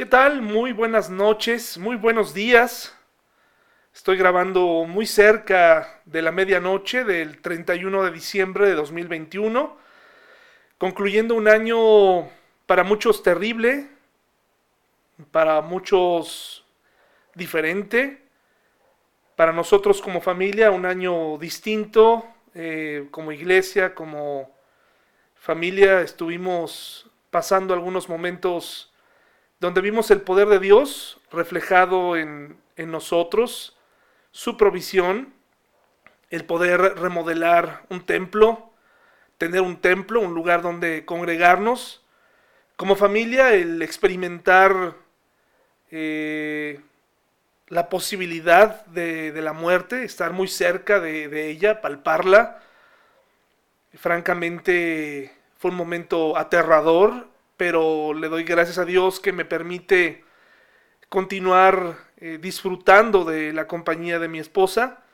¿Qué tal? Muy buenas noches, muy buenos días. Estoy grabando muy cerca de la medianoche del 31 de diciembre de 2021, concluyendo un año para muchos terrible, para muchos diferente, para nosotros como familia un año distinto, eh, como iglesia, como familia, estuvimos pasando algunos momentos donde vimos el poder de Dios reflejado en, nosotros, su provisión, el poder remodelar un templo, tener un templo, un lugar donde congregarnos, como familia, el experimentar eh, la posibilidad de, la muerte, estar muy cerca de, de ella, palparla. Francamente, fue un momento aterrador, pero le doy gracias a Dios que me permite continuar eh, disfrutando de la compañía de mi esposa.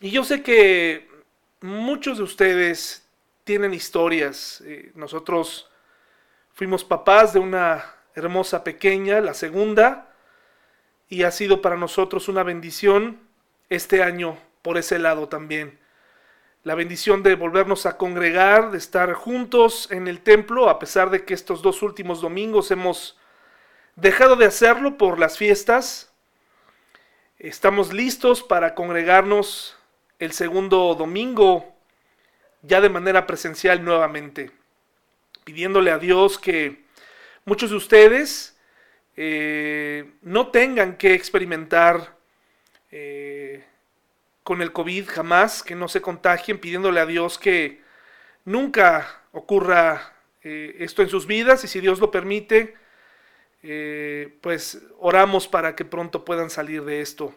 Y yo sé que muchos de ustedes tienen historias. Eh, nosotros fuimos papás de una hermosa pequeña, la segunda, y ha sido para nosotros una bendición este año por ese lado también la bendición de volvernos a congregar, de estar juntos en el templo, a pesar de que estos dos últimos domingos hemos dejado de hacerlo por las fiestas. Estamos listos para congregarnos el segundo domingo, ya de manera presencial nuevamente, pidiéndole a Dios que muchos de ustedes eh, no tengan que experimentar eh, con el COVID jamás, que no se contagien, pidiéndole a Dios que nunca ocurra eh, esto en sus vidas y si Dios lo permite, eh, pues oramos para que pronto puedan salir de esto.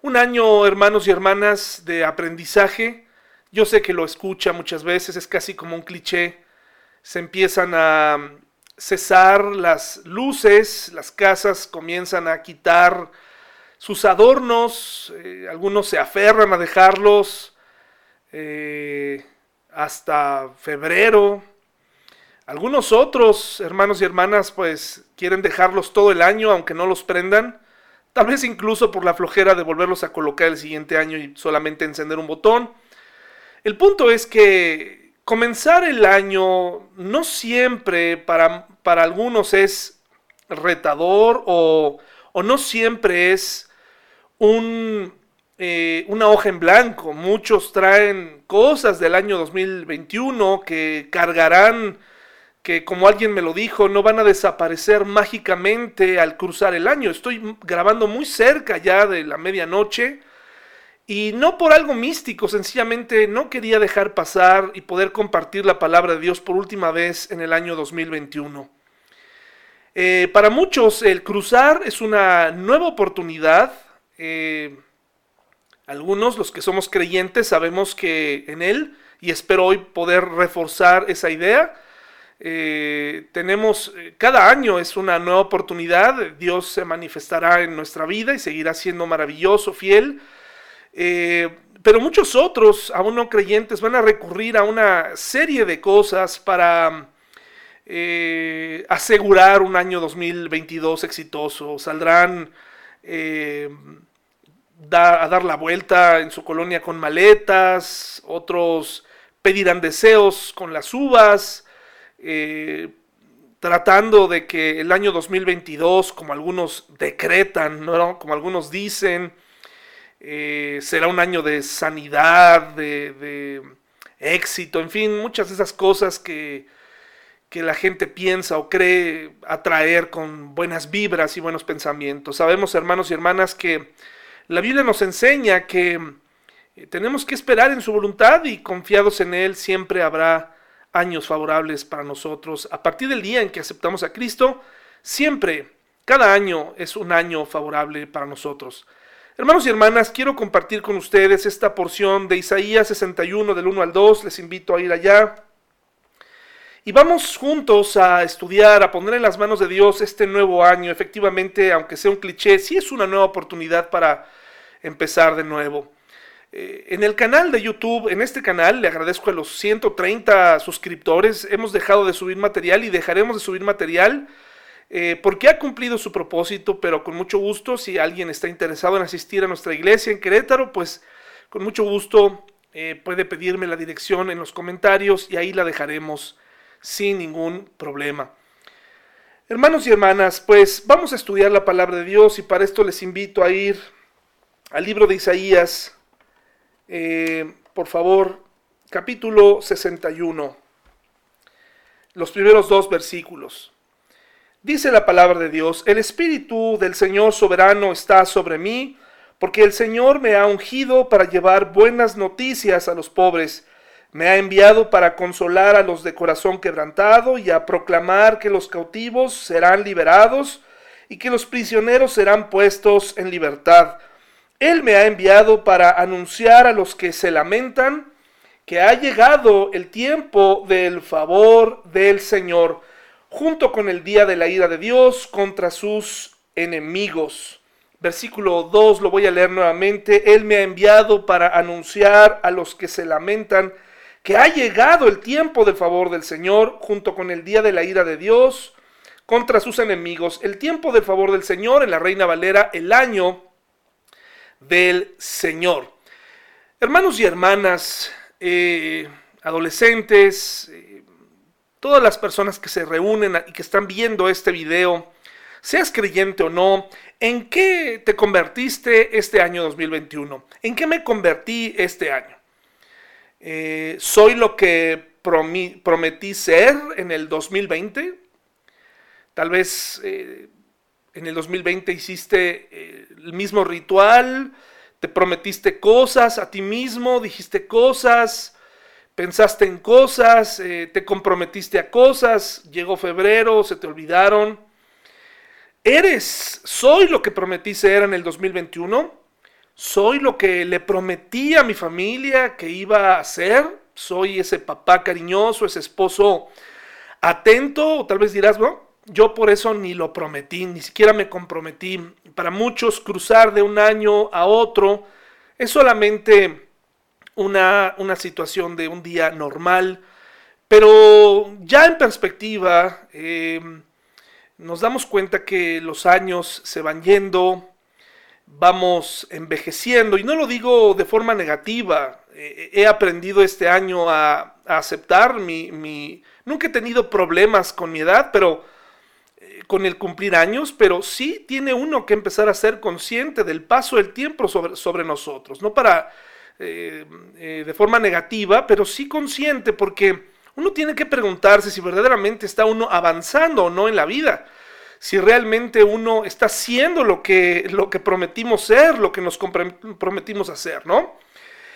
Un año, hermanos y hermanas, de aprendizaje. Yo sé que lo escucha muchas veces, es casi como un cliché. Se empiezan a cesar las luces, las casas comienzan a quitar sus adornos, eh, algunos se aferran a dejarlos eh, hasta febrero. Algunos otros, hermanos y hermanas, pues quieren dejarlos todo el año, aunque no los prendan. Tal vez incluso por la flojera de volverlos a colocar el siguiente año y solamente encender un botón. El punto es que comenzar el año no siempre para, para algunos es retador o, o no siempre es un, eh, una hoja en blanco. Muchos traen cosas del año 2021 que cargarán, que como alguien me lo dijo, no van a desaparecer mágicamente al cruzar el año. Estoy grabando muy cerca ya de la medianoche. Y no por algo místico, sencillamente no quería dejar pasar y poder compartir la palabra de Dios por última vez en el año 2021. Eh, para muchos el cruzar es una nueva oportunidad eh, algunos, los que somos creyentes, sabemos que en Él, y espero hoy poder reforzar esa idea, eh, tenemos, eh, cada año es una nueva oportunidad, Dios se manifestará en nuestra vida y seguirá siendo maravilloso, fiel, pero muchos otros, aún no creyentes, van a recurrir a una serie de cosas para asegurar un año 2022 exitoso, saldrán a dar la vuelta en su colonia con maletas, otros pedirán deseos con las uvas, eh, tratando de que el año 2022, como algunos decretan, ¿no? como algunos dicen, eh, será un año de sanidad, de, de, éxito, en fin, muchas de esas cosas que, que la gente piensa o cree atraer con buenas vibras y buenos pensamientos. Sabemos, hermanos y hermanas, que la Biblia nos enseña que eh, tenemos que esperar en su voluntad y confiados en Él siempre habrá años favorables para nosotros. A partir del día en que aceptamos a Cristo, siempre, cada año es un año favorable para nosotros. Hermanos y hermanas, quiero compartir con ustedes esta porción de Isaías 61 del 1 al 2. Les invito a ir allá. Y vamos juntos a estudiar, a poner en las manos de Dios este nuevo año. Efectivamente, aunque sea un cliché, sí es una nueva oportunidad para empezar de nuevo. Eh, en el canal de YouTube, en este canal, le agradezco a los 130 suscriptores. Hemos dejado de subir material y dejaremos de subir material eh, porque ha cumplido su propósito, pero con mucho gusto, si alguien está interesado en asistir a nuestra iglesia en Querétaro, pues con mucho gusto eh, puede pedirme la dirección en los comentarios y ahí la dejaremos sin ningún problema. Hermanos y hermanas, pues vamos a estudiar la palabra de Dios y para esto les invito a ir al libro de Isaías, eh, por favor, capítulo 61, los primeros dos versículos. Dice la palabra de Dios, el Espíritu del Señor soberano está sobre mí, porque el Señor me ha ungido para llevar buenas noticias a los pobres me ha enviado para consolar a los de corazón quebrantado y a proclamar que los cautivos serán liberados y que los prisioneros serán puestos en libertad. Él me ha enviado para anunciar a los que se lamentan que ha llegado el tiempo del favor del Señor, junto con el día de la ira de Dios contra sus enemigos. Versículo 2 lo voy a leer nuevamente. Él me ha enviado para anunciar a los que se lamentan que ha llegado el tiempo del favor del Señor junto con el día de la ira de Dios contra sus enemigos. El tiempo del favor del Señor en la Reina Valera, el año del Señor. Hermanos y hermanas, eh, adolescentes, eh, todas las personas que se reúnen y que están viendo este video, seas creyente o no, ¿en qué te convertiste este año 2021? ¿En qué me convertí este año? Eh, soy lo que prometí ser en el 2020. Tal vez eh, en el 2020 hiciste eh, el mismo ritual, te prometiste cosas a ti mismo, dijiste cosas, pensaste en cosas, te comprometiste a cosas, llegó febrero, se te olvidaron. ¿Eres, soy lo que prometí ser en el 2021? Soy lo que le prometí a mi familia que iba a ser, soy ese papá cariñoso, ese esposo atento, o tal vez dirás, no, yo por eso ni lo prometí, ni siquiera me comprometí. Para muchos cruzar de un año a otro es solamente una, una situación de un día normal, pero ya en perspectiva eh, nos damos cuenta que los años se van yendo, vamos envejeciendo, y no lo digo de forma negativa, eh, he aprendido este año a, aceptar mi, Nunca he tenido problemas con mi edad, pero eh, con el cumplir años, pero sí tiene uno que empezar a ser consciente del paso del tiempo sobre, sobre nosotros, no para... Eh, de forma negativa, pero sí consciente, porque uno tiene que preguntarse si verdaderamente está uno avanzando o no en la vida si realmente uno está haciendo lo que, lo que prometimos ser, lo que nos prometimos hacer, ¿no?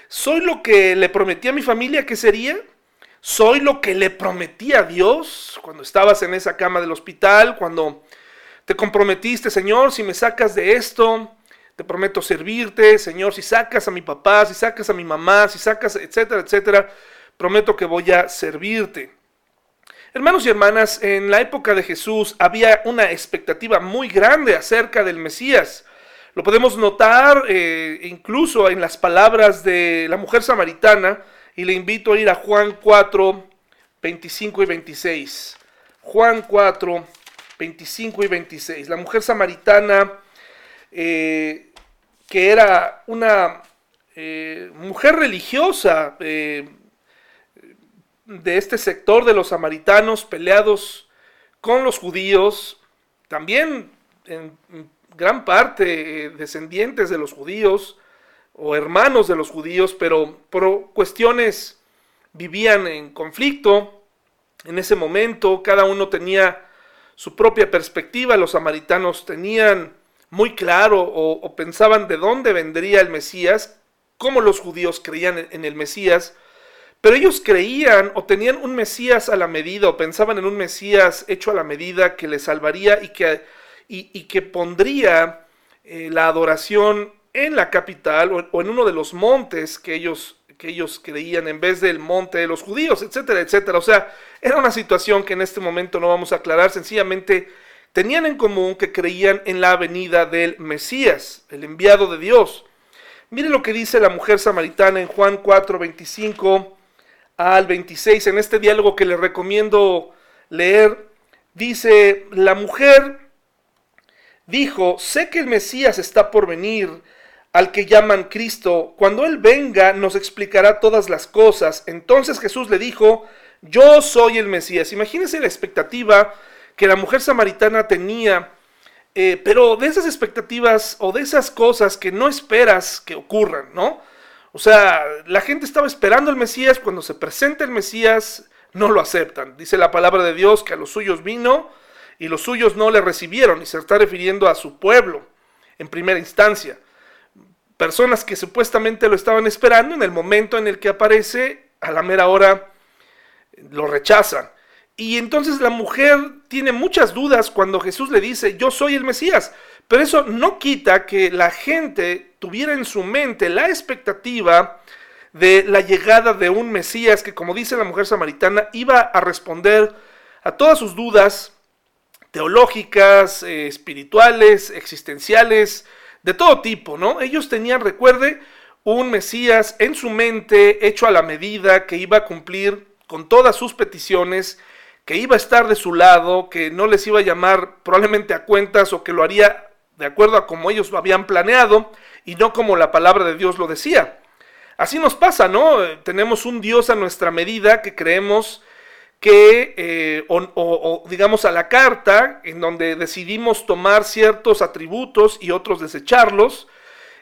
¿Soy lo que le prometí a mi familia que sería? ¿Soy lo que le prometí a Dios cuando estabas en esa cama del hospital, cuando te comprometiste, Señor, si me sacas de esto, te prometo servirte, Señor, si sacas a mi papá, si sacas a mi mamá, si sacas, etcétera, etcétera, prometo que voy a servirte. Hermanos y hermanas, en la época de Jesús había una expectativa muy grande acerca del Mesías. Lo podemos notar eh, incluso en las palabras de la mujer samaritana, y le invito a ir a Juan 4, 25 y 26. Juan 4, 25 y 26. La mujer samaritana, eh, que era una eh, mujer religiosa, de este sector de los samaritanos peleados con los judíos, también en gran parte eh, descendientes de los judíos o hermanos de los judíos, pero por cuestiones vivían en conflicto en ese momento, cada uno tenía su propia perspectiva, los samaritanos tenían muy claro o, pensaban de dónde vendría el Mesías, cómo los judíos creían en el Mesías, pero ellos creían o tenían un Mesías a la medida o pensaban en un Mesías hecho a la medida que les salvaría y que, y, que pondría eh, la adoración en la capital o, en uno de los montes que ellos, que ellos creían en vez del monte de los judíos, etcétera, etcétera. O sea, era una situación que en este momento no vamos a aclarar, sencillamente tenían en común que creían en la venida del Mesías, el enviado de Dios. Mire lo que dice la mujer samaritana en Juan 4, 25 al 26, en este diálogo que les recomiendo leer, dice, la mujer dijo, sé que el Mesías está por venir, al que llaman Cristo, cuando Él venga nos explicará todas las cosas. Entonces Jesús le dijo, yo soy el Mesías. Imagínense la expectativa que la mujer samaritana tenía, eh, pero de esas expectativas o de esas cosas que no esperas que ocurran, ¿no? O sea, la gente estaba esperando el Mesías, cuando se presenta el Mesías, no lo aceptan. Dice la palabra de Dios que a los suyos vino y los suyos no le recibieron, y se está refiriendo a su pueblo en primera instancia. Personas que supuestamente lo estaban esperando, en el momento en el que aparece, a la mera hora lo rechazan. Y entonces la mujer tiene muchas dudas cuando Jesús le dice, yo soy el Mesías. Pero eso no quita que la gente tuviera en su mente la expectativa de la llegada de un Mesías que, como dice la mujer samaritana, iba a responder a todas sus dudas teológicas, eh, espirituales, existenciales, de todo tipo, ¿no? Ellos tenían, recuerde, un Mesías en su mente, hecho a la medida, que iba a cumplir con todas sus peticiones, que iba a estar de su lado, que no les iba a llamar probablemente a cuentas o que lo haría de acuerdo a como ellos lo habían planeado y no como la palabra de Dios lo decía. Así nos pasa, ¿no? Tenemos un Dios a nuestra medida que creemos que, eh, o, digamos a la carta, en donde decidimos tomar ciertos atributos y otros desecharlos,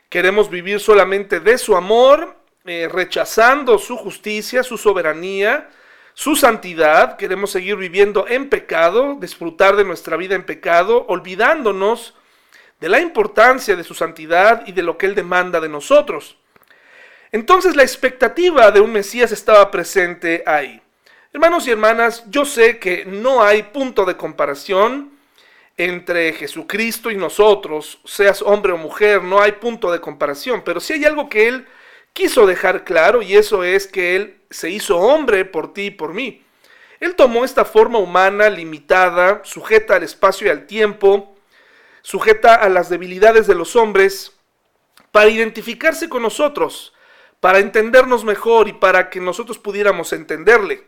queremos vivir solamente de su amor, eh, rechazando su justicia, su soberanía, su santidad, queremos seguir viviendo en pecado, disfrutar de nuestra vida en pecado, olvidándonos de la importancia de su santidad y de lo que Él demanda de nosotros. Entonces la expectativa de un Mesías estaba presente ahí. Hermanos y hermanas, yo sé que no hay punto de comparación entre Jesucristo y nosotros, seas hombre o mujer, no hay punto de comparación, pero sí hay algo que Él quiso dejar claro y eso es que Él se hizo hombre por ti y por mí. Él tomó esta forma humana limitada, sujeta al espacio y al tiempo, sujeta a las debilidades de los hombres, para identificarse con nosotros, para entendernos mejor y para que nosotros pudiéramos entenderle.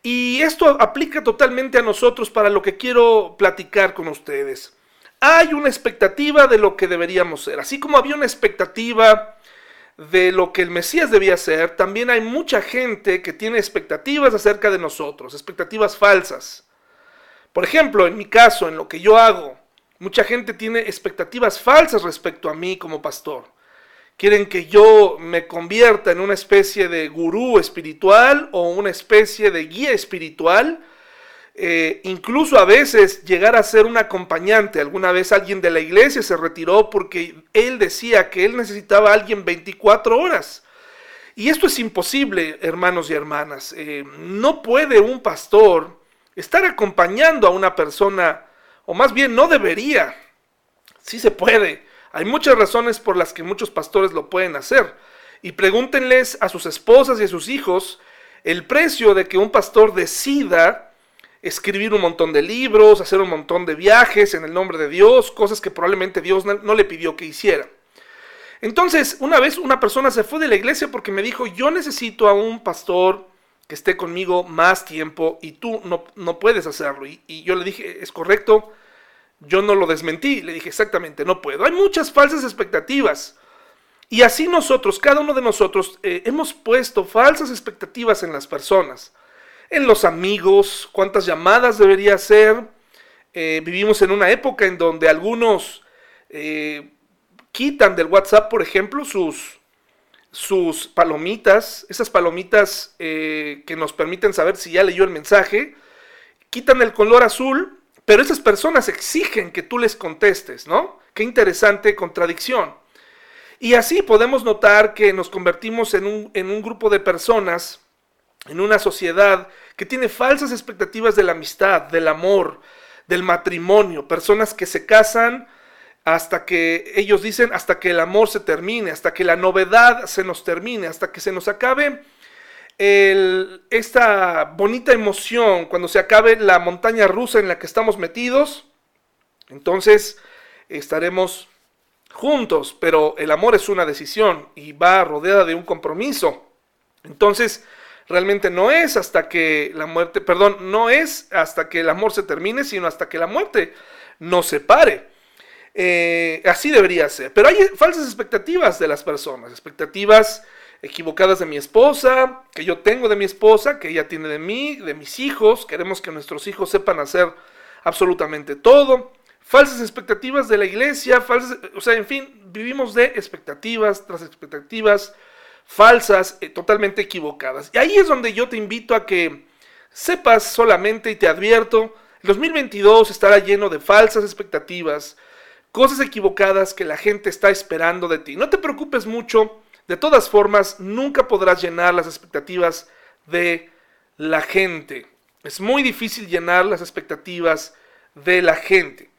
Y esto aplica totalmente a nosotros para lo que quiero platicar con ustedes. Hay una expectativa de lo que deberíamos ser. Así como había una expectativa de lo que el Mesías debía ser, también hay mucha gente que tiene expectativas acerca de nosotros, expectativas falsas. Por ejemplo, en mi caso, en lo que yo hago, mucha gente tiene expectativas falsas respecto a mí como pastor quieren que yo me convierta en una especie de gurú espiritual o una especie de guía espiritual. Eh, incluso a veces llegar a ser un acompañante. Alguna vez alguien de la iglesia se retiró porque él decía que él necesitaba a alguien 24 horas. Y esto es imposible, hermanos y hermanas. Eh, no puede un pastor estar acompañando a una persona, o más bien no debería. Sí se puede, hay muchas razones por las que muchos pastores lo pueden hacer. Y pregúntenles a sus esposas y a sus hijos el precio de que un pastor decida escribir un montón de libros, hacer un montón de viajes en el nombre de Dios, cosas que probablemente Dios no le pidió que hiciera. Entonces, una vez una persona se fue de la iglesia porque me dijo, yo necesito a un pastor que esté conmigo más tiempo y tú no, no puedes hacerlo. Y, y yo le dije, es correcto, yo no lo desmentí, le dije exactamente, no puedo. Hay muchas falsas expectativas. Y así nosotros, cada uno de nosotros, eh, hemos puesto falsas expectativas en las personas, en los amigos, cuántas llamadas debería hacer. Eh, vivimos en una época en donde algunos eh, quitan del WhatsApp, por ejemplo, sus, sus palomitas, esas palomitas que nos permiten saber si ya leyó el mensaje, quitan el color azul pero esas personas exigen que tú les contestes, ¿no? Qué interesante contradicción. Y así podemos notar que nos convertimos en un, en un grupo de personas, en una sociedad que tiene falsas expectativas de la amistad, del amor, del matrimonio, personas que se casan hasta que ellos dicen, hasta que el amor se termine, hasta que la novedad se nos termine, hasta que se nos acabe esta bonita emoción cuando se acabe la montaña rusa en la que estamos metidos, entonces estaremos juntos, pero el amor es una decisión y va rodeada de un compromiso. Entonces, Realmente no es hasta que la muerte, perdón, no es hasta que el amor se termine, sino hasta que la muerte nos separe. Eh, así debería ser. Pero hay falsas expectativas de las personas, expectativas equivocadas de mi esposa, que yo tengo de mi esposa, que ella tiene de mí, de mis hijos. Queremos que nuestros hijos sepan hacer absolutamente todo. Falsas expectativas de la iglesia, falsas, o sea, en fin, vivimos de expectativas tras expectativas falsas, eh, totalmente equivocadas. Y ahí es donde yo te invito a que sepas solamente y te advierto, el 2022 estará lleno de falsas expectativas, cosas equivocadas que la gente está esperando de ti. No te preocupes mucho, de todas formas, nunca podrás llenar las expectativas de la gente. Es muy difícil llenar las expectativas de la gente.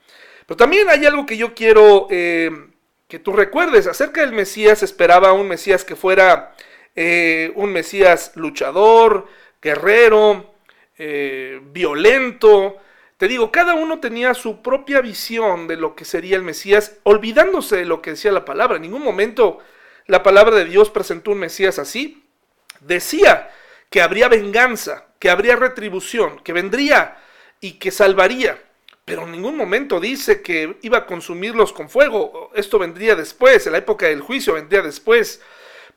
Pero también hay algo que yo quiero eh, que tú recuerdes. Acerca del Mesías, esperaba un Mesías que fuera eh, un Mesías luchador, guerrero, eh, violento. Te digo, cada uno tenía su propia visión de lo que sería el Mesías, olvidándose de lo que decía la palabra. En ningún momento la palabra de Dios presentó un Mesías así. Decía que habría venganza, que habría retribución, que vendría y que salvaría. Pero en ningún momento dice que iba a consumirlos con fuego. Esto vendría después, en la época del juicio vendría después.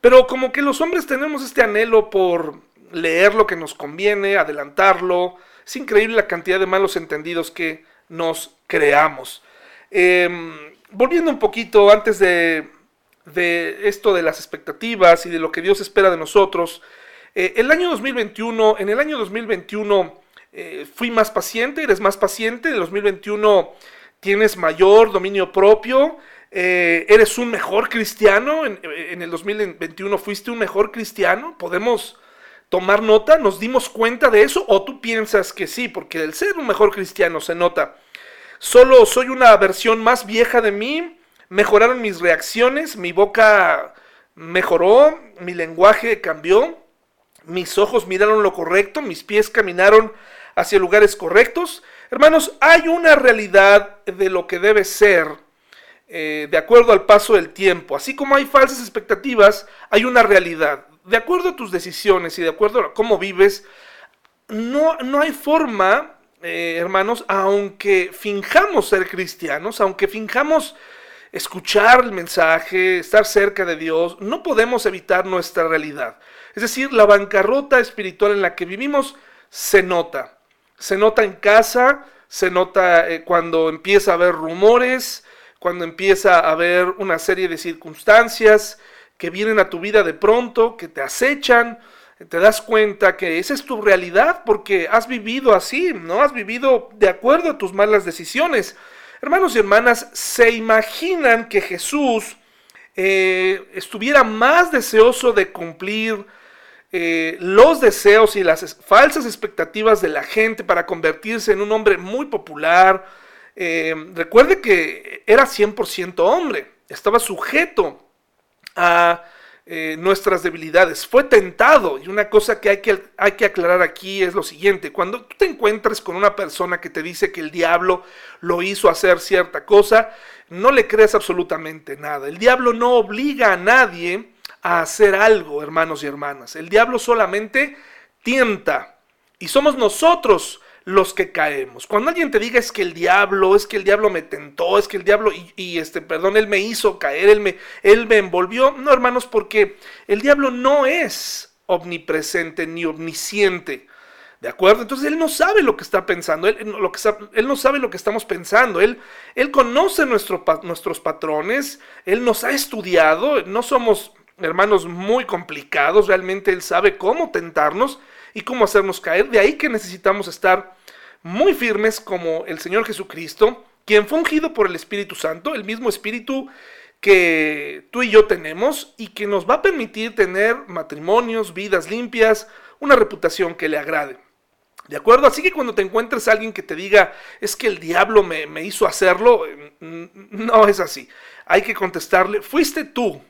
Pero como que los hombres tenemos este anhelo por leer lo que nos conviene, adelantarlo. Es increíble la cantidad de malos entendidos que nos creamos. Em, volviendo un poquito antes de, esto de las expectativas y de lo que Dios espera de nosotros, eh, el año 2021, en el año 2021 eh, fui más paciente, eres más paciente, en el 2021 tienes mayor dominio propio, eh, eres un mejor cristiano, en, en, el 2021 fuiste un mejor cristiano, podemos tomar nota, nos dimos cuenta de eso, o tú piensas que sí, porque el ser un mejor cristiano se nota. Solo soy una versión más vieja de mí, mejoraron mis reacciones, mi boca mejoró, mi lenguaje cambió, mis ojos miraron lo correcto, mis pies caminaron hacia lugares correctos. Hermanos, hay una realidad de lo que debe ser eh, de acuerdo al paso del tiempo. Así como hay falsas expectativas, hay una realidad. De acuerdo a tus decisiones y de acuerdo a cómo vives, no, no hay forma, eh, hermanos, aunque finjamos ser cristianos, aunque finjamos escuchar el mensaje, estar cerca de Dios, no podemos evitar nuestra realidad. Es decir, la bancarrota espiritual en la que vivimos se nota. Se nota en casa, se nota eh, cuando empieza a haber rumores, cuando empieza a haber una serie de circunstancias que vienen a tu vida de pronto, que te acechan, te das cuenta que esa es tu realidad porque has vivido así, ¿no? Has vivido de acuerdo a tus malas decisiones. Hermanos y hermanas, ¿se imaginan que Jesús eh, estuviera más deseoso de cumplir eh, los deseos y las falsas expectativas de la gente para convertirse en un hombre muy popular. Eh, recuerde que era 100% hombre, estaba sujeto a eh, nuestras debilidades, fue tentado. Y una cosa que hay, que hay que aclarar aquí es lo siguiente, cuando tú te encuentres con una persona que te dice que el diablo lo hizo hacer cierta cosa, no le creas absolutamente nada. El diablo no obliga a nadie a hacer algo, hermanos y hermanas. El diablo solamente tienta y somos nosotros los que caemos. Cuando alguien te diga es que el diablo, es que el diablo me tentó, es que el diablo, y, este, perdón, él me hizo caer, él me, él me envolvió. No, hermanos, porque el diablo no es omnipresente ni omnisciente. ¿De acuerdo? Entonces él no sabe lo que está pensando, él, lo que él no sabe lo que estamos pensando, él, él conoce nuestro, nuestros patrones, él nos ha estudiado, no somos hermanos muy complicados, realmente Él sabe cómo tentarnos y cómo hacernos caer. De ahí que necesitamos estar muy firmes como el Señor Jesucristo, quien fue ungido por el Espíritu Santo, el mismo Espíritu que tú y yo tenemos y que nos va a permitir tener matrimonios, vidas limpias, una reputación que le agrade. ¿De acuerdo? Así que cuando te encuentres a alguien que te diga, es que el diablo me, me hizo hacerlo, mm, no es así. Hay que contestarle, fuiste tú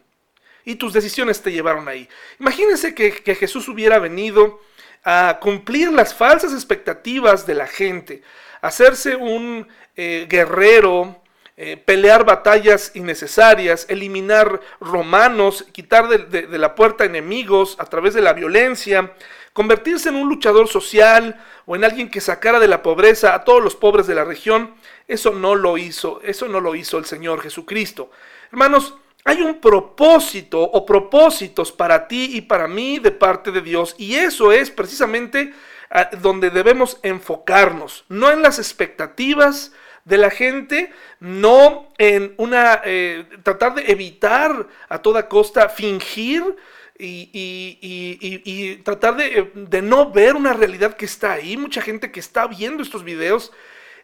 y tus decisiones te llevaron ahí. Imagínense que, Jesús hubiera venido a cumplir las falsas expectativas de la gente, hacerse un eh, guerrero, eh, pelear batallas innecesarias, eliminar romanos, quitar de, la puerta enemigos a través de la violencia, Convertirse en un luchador social o en alguien que sacara de la pobreza a todos los pobres de la región, eso no lo hizo, eso no lo hizo el Señor Jesucristo. Hermanos, hay un propósito o propósitos para ti y para mí de parte de Dios y eso es precisamente ah, donde debemos enfocarnos, no en las expectativas de la gente, no en una eh, tratar de evitar a toda costa fingir y, tratar de, de, no ver una realidad que está ahí. Mucha gente que está viendo estos videos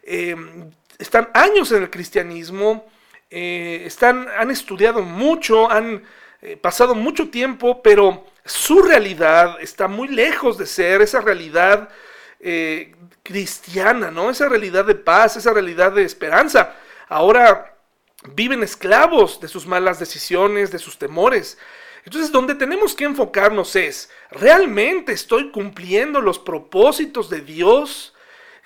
em, están años en el cristianismo, eh, están, han estudiado mucho, han eh, pasado mucho tiempo, pero su realidad está muy lejos de ser esa realidad eh, cristiana, ¿no? Esa realidad de paz, esa realidad de esperanza. Ahora viven esclavos de sus malas decisiones, de sus temores. Entonces, donde tenemos que enfocarnos es, ¿realmente estoy cumpliendo los propósitos de Dios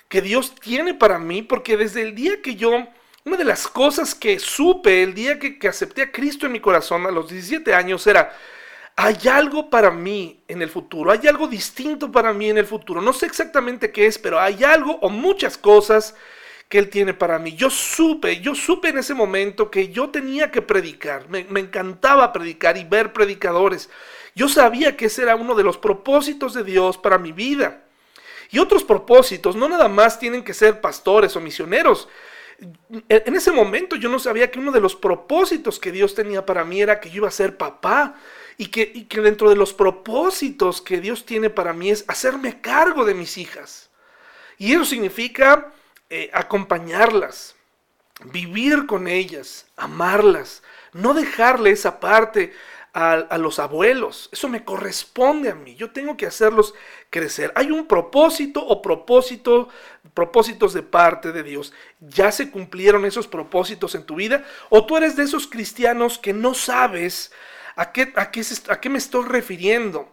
que Dios tiene para mí? Porque desde el día que yo, una de las cosas que supe el día que, que acepté a Cristo en mi corazón a los 17 años era, hay algo para mí en el futuro, hay algo distinto para mí en el futuro. No sé exactamente qué es, pero hay algo o muchas cosas que Él tiene para mí. Yo supe, yo supe en ese momento que yo tenía que predicar. Me, encantaba predicar y ver predicadores. Yo sabía que ese era uno de los propósitos de Dios para mi vida. Y otros propósitos no nada más tienen que ser pastores o misioneros. En ese momento yo no sabía que uno de los propósitos que Dios tenía para mí era que yo iba a ser papá y que, que dentro de los propósitos que Dios tiene para mí es hacerme cargo de mis hijas. Y eso significa eh, acompañarlas, vivir con ellas, amarlas, no dejarle esa parte a, los abuelos. Eso me corresponde a mí. Yo tengo que hacerlos crecer. Hay un propósito o propósito, propósitos de parte de Dios. ¿Ya se cumplieron esos propósitos en tu vida? ¿O tú eres de esos cristianos que no sabes a qué, a qué, a qué me estoy refiriendo?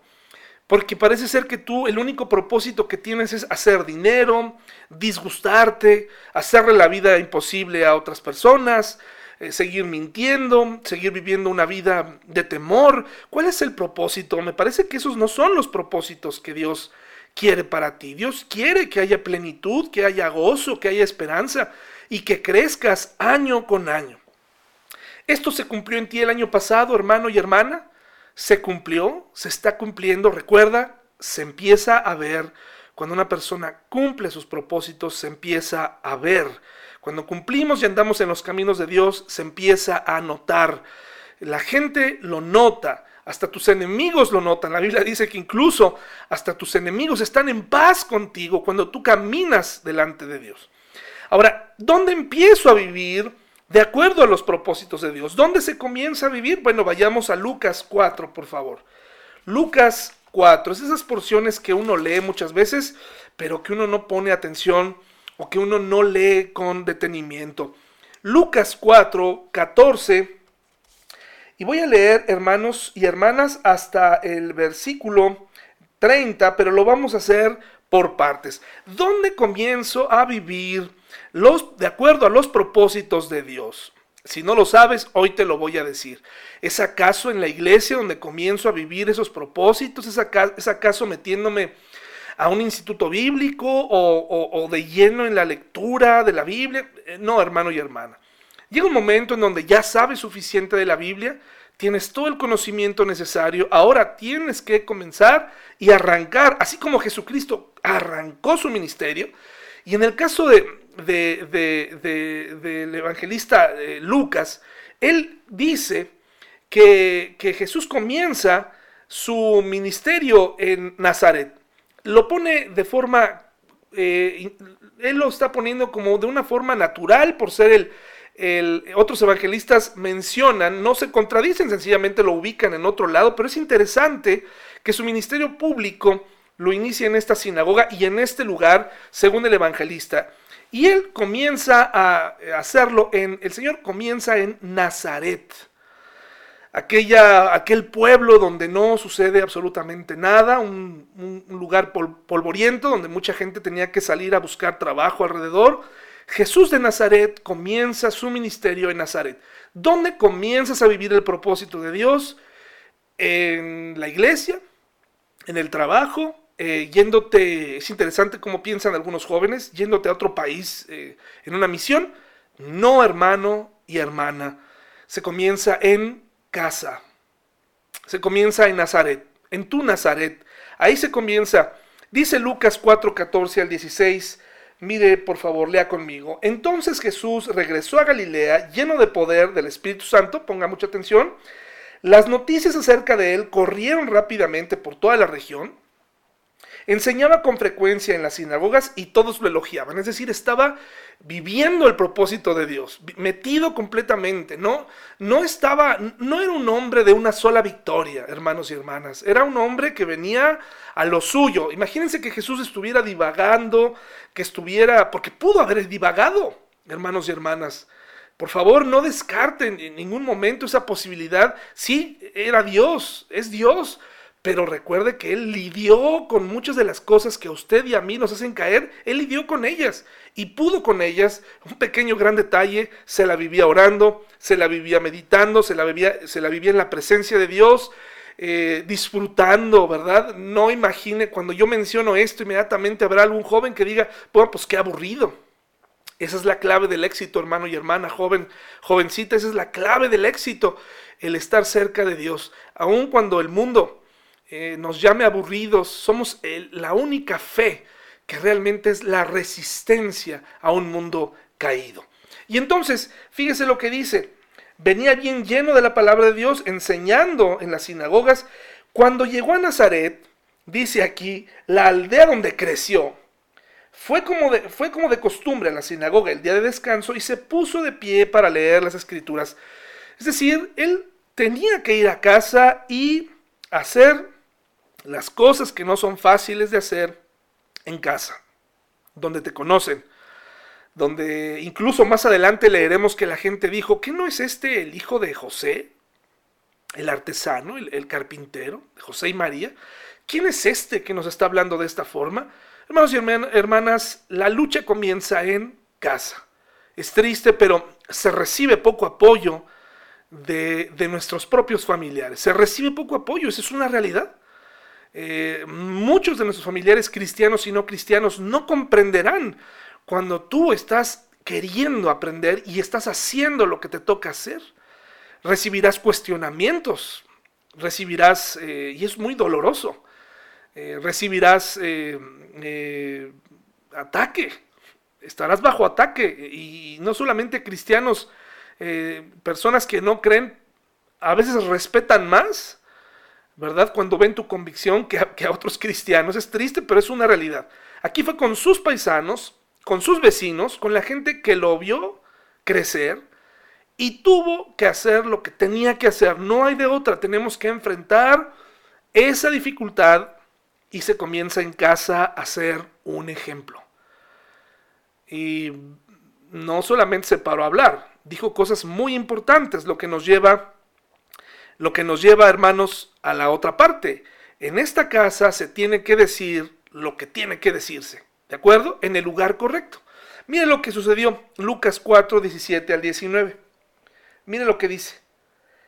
Porque parece ser que tú el único propósito que tienes es hacer dinero, disgustarte, hacerle la vida imposible a otras personas, eh, seguir mintiendo, seguir viviendo una vida de temor. ¿Cuál es el propósito? Me parece que esos no son los propósitos que Dios quiere para ti. Dios quiere que haya plenitud, que haya gozo, que haya esperanza y que crezcas año con año. Esto se cumplió en ti el año pasado, hermano y hermana se cumplió, se está cumpliendo. Recuerda, se empieza a ver. Cuando una persona cumple sus propósitos, se empieza a ver. Cuando cumplimos y andamos en los caminos de Dios, se empieza a notar. La gente lo nota, hasta tus enemigos lo notan. La Biblia dice que incluso hasta tus enemigos están en paz contigo cuando tú caminas delante de Dios. Ahora, ¿dónde empiezo a vivir? de acuerdo a los propósitos de Dios. ¿Dónde se comienza a vivir? Bueno, vayamos a Lucas 4, por favor. Lucas 4, es esas porciones que uno lee muchas veces, pero que uno no pone atención o que uno no lee con detenimiento. Lucas 4, 14. Y voy a leer, hermanos y hermanas, hasta el versículo 30, pero lo vamos a hacer por partes. ¿Dónde comienzo a vivir los, de acuerdo a los propósitos de Dios. Si no lo sabes, hoy te lo voy a decir. ¿Es acaso en la iglesia donde comienzo a vivir esos propósitos? ¿Es acaso, metiéndome a un instituto bíblico o, de lleno en la lectura de la Biblia? Eh, no, hermano y hermana. Llega un momento en donde ya sabes suficiente de la Biblia, tienes todo el conocimiento necesario, ahora tienes que comenzar y arrancar, así como Jesucristo arrancó su ministerio. Y en el caso de, del evangelista eh, Lucas, él dice que, Jesús comienza su ministerio en Nazaret. Lo pone de forma, eh, él lo está poniendo como de una forma natural por ser el, el, otros evangelistas mencionan, no se contradicen, sencillamente lo ubican en otro lado, pero es interesante que su ministerio público lo inicia en esta sinagoga y en este lugar, según el evangelista. Y él comienza a hacerlo en, el Señor comienza en Nazaret, aquella, aquel pueblo donde no sucede absolutamente nada, un, lugar polvoriento donde mucha gente tenía que salir a buscar trabajo alrededor. Jesús de Nazaret comienza su ministerio en Nazaret. ¿Dónde comienzas a vivir el propósito de Dios? En la iglesia, en el trabajo, eh, yéndote, es interesante cómo piensan algunos jóvenes, yéndote a otro país eh, en una misión. No, hermano y hermana, se comienza en casa, se comienza en Nazaret, en tu Nazaret. Ahí se comienza, dice Lucas 4, 14 al 16, mire por favor, lea conmigo. Entonces Jesús regresó a Galilea lleno de poder del Espíritu Santo, ponga mucha atención. Las noticias acerca de él corrieron rápidamente por toda la región Enseñaba con frecuencia en las sinagogas y todos lo elogiaban, es decir, estaba viviendo el propósito de Dios, metido completamente, no no estaba no era un hombre de una sola victoria, hermanos y hermanas, era un hombre que venía a lo suyo. Imagínense que Jesús estuviera divagando, que estuviera porque pudo haber divagado, hermanos y hermanas. Por favor, no descarten en ningún momento esa posibilidad. Sí, era Dios, es Dios, pero recuerde que Él lidió con muchas de las cosas que a usted y a mí nos hacen caer. Él lidió con ellas y pudo con ellas. Un pequeño gran detalle, se la vivía orando, se la vivía meditando, se la vivía, se la vivía en la presencia de Dios, eh, disfrutando, ¿verdad? No imagine, cuando yo menciono esto, inmediatamente habrá algún joven que diga, bueno, pues qué aburrido. Esa es la clave del éxito, hermano y hermana, joven, jovencita, esa es la clave del éxito, el estar cerca de Dios. Aun cuando el mundo eh, nos llame aburridos, somos la única fe que realmente es la resistencia a un mundo caído. Y entonces, fíjese lo que dice, venía bien lleno de la palabra de Dios, enseñando en las sinagogas. Cuando llegó a Nazaret, dice aquí, la aldea donde creció, fue como, de, fue como de costumbre en la sinagoga el día de descanso y se puso de pie para leer las escrituras. Es decir, él tenía que ir a casa y hacer las cosas que no son fáciles de hacer en casa, donde te conocen, donde incluso más adelante leeremos que la gente dijo, ¿qué no es este el hijo de José, el artesano, el, carpintero, José y María? ¿Quién es este que nos está hablando de esta forma? Hermanos y hermanas, la lucha comienza en casa. Es triste, pero se recibe poco apoyo de, de nuestros propios familiares. Se recibe poco apoyo, esa es una realidad. Eh, muchos de nuestros familiares cristianos y no cristianos no comprenderán cuando tú estás queriendo aprender y estás haciendo lo que te toca hacer. Recibirás cuestionamientos, recibirás, eh, y es muy doloroso, eh, recibirás ataque, estarás bajo ataque, y no solamente cristianos, personas que no creen, a veces respetan más ¿verdad? Cuando ven tu convicción que a, otros cristianos. Es triste, pero es una realidad. Aquí fue con sus paisanos, con sus vecinos, con la gente que lo vio crecer y tuvo que hacer lo que tenía que hacer. No hay de otra. Tenemos que enfrentar esa dificultad y se comienza en casa a ser un ejemplo. Y no solamente se paró a hablar, dijo cosas muy importantes, lo que nos lleva lo que nos lleva, hermanos, a la otra parte. En esta casa se tiene que decir lo que tiene que decirse, ¿de acuerdo? En el lugar correcto. Mire lo que sucedió, Lucas 4, 17 al 19. Mire lo que dice.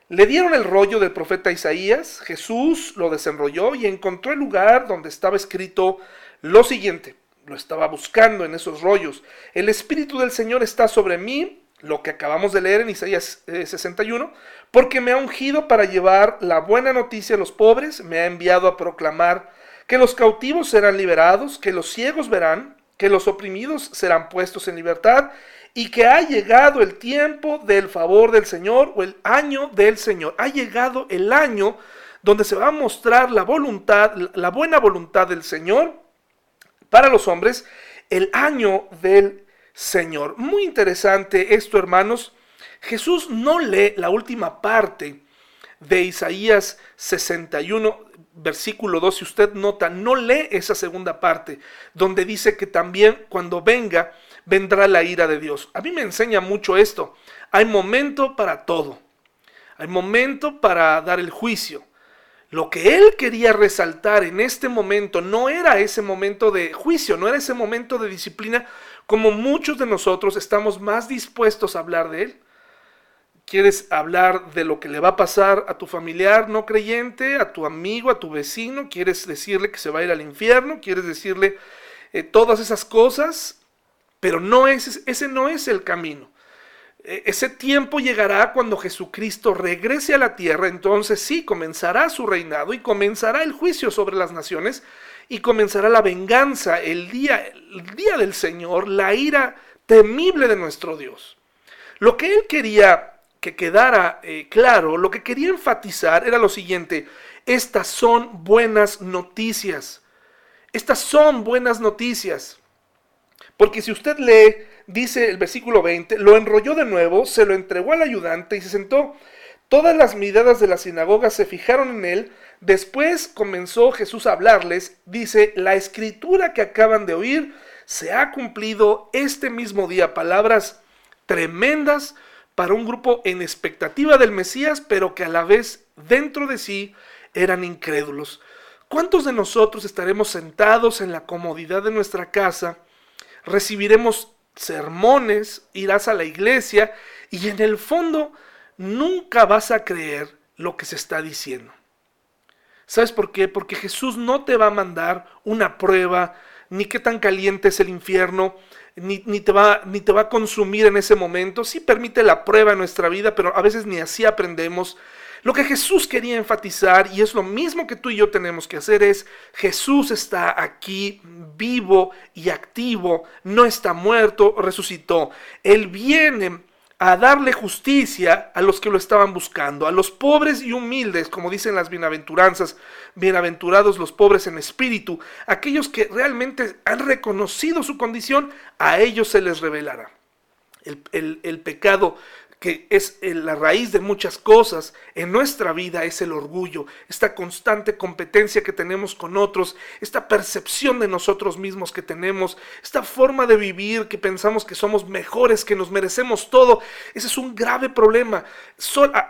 Le dieron el rollo del profeta Isaías, Jesús lo desenrolló y encontró el lugar donde estaba escrito lo siguiente. Lo estaba buscando en esos rollos. El Espíritu del Señor está sobre mí lo que acabamos de leer en Isaías 61, eh, porque me ha ungido para llevar la buena noticia a los pobres, me ha enviado a proclamar que los cautivos serán liberados, que los ciegos verán, que los oprimidos serán puestos en libertad, y que ha llegado el tiempo del favor del Señor o el año del Señor. Ha llegado el año donde se va a mostrar la voluntad, la buena voluntad del Señor para los hombres, el año del Señor. Muy interesante esto, hermanos. Jesús no lee la última parte de Isaías 61, versículo 2, si usted nota, no lee esa segunda parte, donde dice que también cuando venga, vendrá la ira de Dios. A mí me enseña mucho esto. Hay momento para todo. Hay momento para dar el juicio. Lo que él quería resaltar en este momento no era ese momento de juicio, no era ese momento de disciplina, como muchos de nosotros estamos más dispuestos a hablar de Él. Quieres hablar de lo que le va a pasar a tu familiar no creyente, a tu amigo, a tu vecino, quieres decirle que se va a ir al infierno, quieres decirle eh, todas esas cosas, pero no es, ese no es el camino. E, ese tiempo llegará cuando Jesucristo regrese a la tierra, entonces sí, comenzará su reinado y comenzará el juicio sobre las naciones y comenzará la venganza, el día, el día del Señor, la ira temible de nuestro Dios. Lo que él quería que quedara eh, claro, lo que quería enfatizar era lo siguiente, estas son buenas noticias. Estas son buenas noticias. Porque si usted lee, dice el versículo 20, lo enrolló de nuevo, se lo entregó al ayudante y se sentó. Todas las miradas de la sinagoga se fijaron en él. Después comenzó Jesús a hablarles. Dice, la escritura que acaban de oír se ha cumplido este mismo día. Palabras tremendas para un grupo en expectativa del Mesías, pero que a la vez dentro de sí eran incrédulos. ¿Cuántos de nosotros estaremos sentados en la comodidad de nuestra casa, recibiremos sermones, irás a la iglesia y en el fondo nunca vas a creer lo que se está diciendo? ¿Sabes por qué? Porque Jesús no te va a mandar una prueba, ni qué tan caliente es el infierno, ni, te va, ni te va a consumir en ese momento. Sí permite la prueba en nuestra vida, pero a veces ni así aprendemos. Lo que Jesús quería enfatizar, y es lo mismo que tú y yo tenemos que hacer, es Jesús está aquí vivo y activo, no está muerto, resucitó. Él viene a darle justicia a los que lo estaban buscando, a los pobres y humildes, como dicen las bienaventuranzas, bienaventurados los pobres en espíritu, aquellos que realmente han reconocido su condición, a ellos se les revelará. El, el pecado que es eh, la raíz de muchas cosas en nuestra vida, es el orgullo, esta constante competencia que tenemos con otros, esta percepción de nosotros mismos que tenemos, esta forma de vivir que pensamos que somos mejores, que nos merecemos todo. Ese es un grave problema.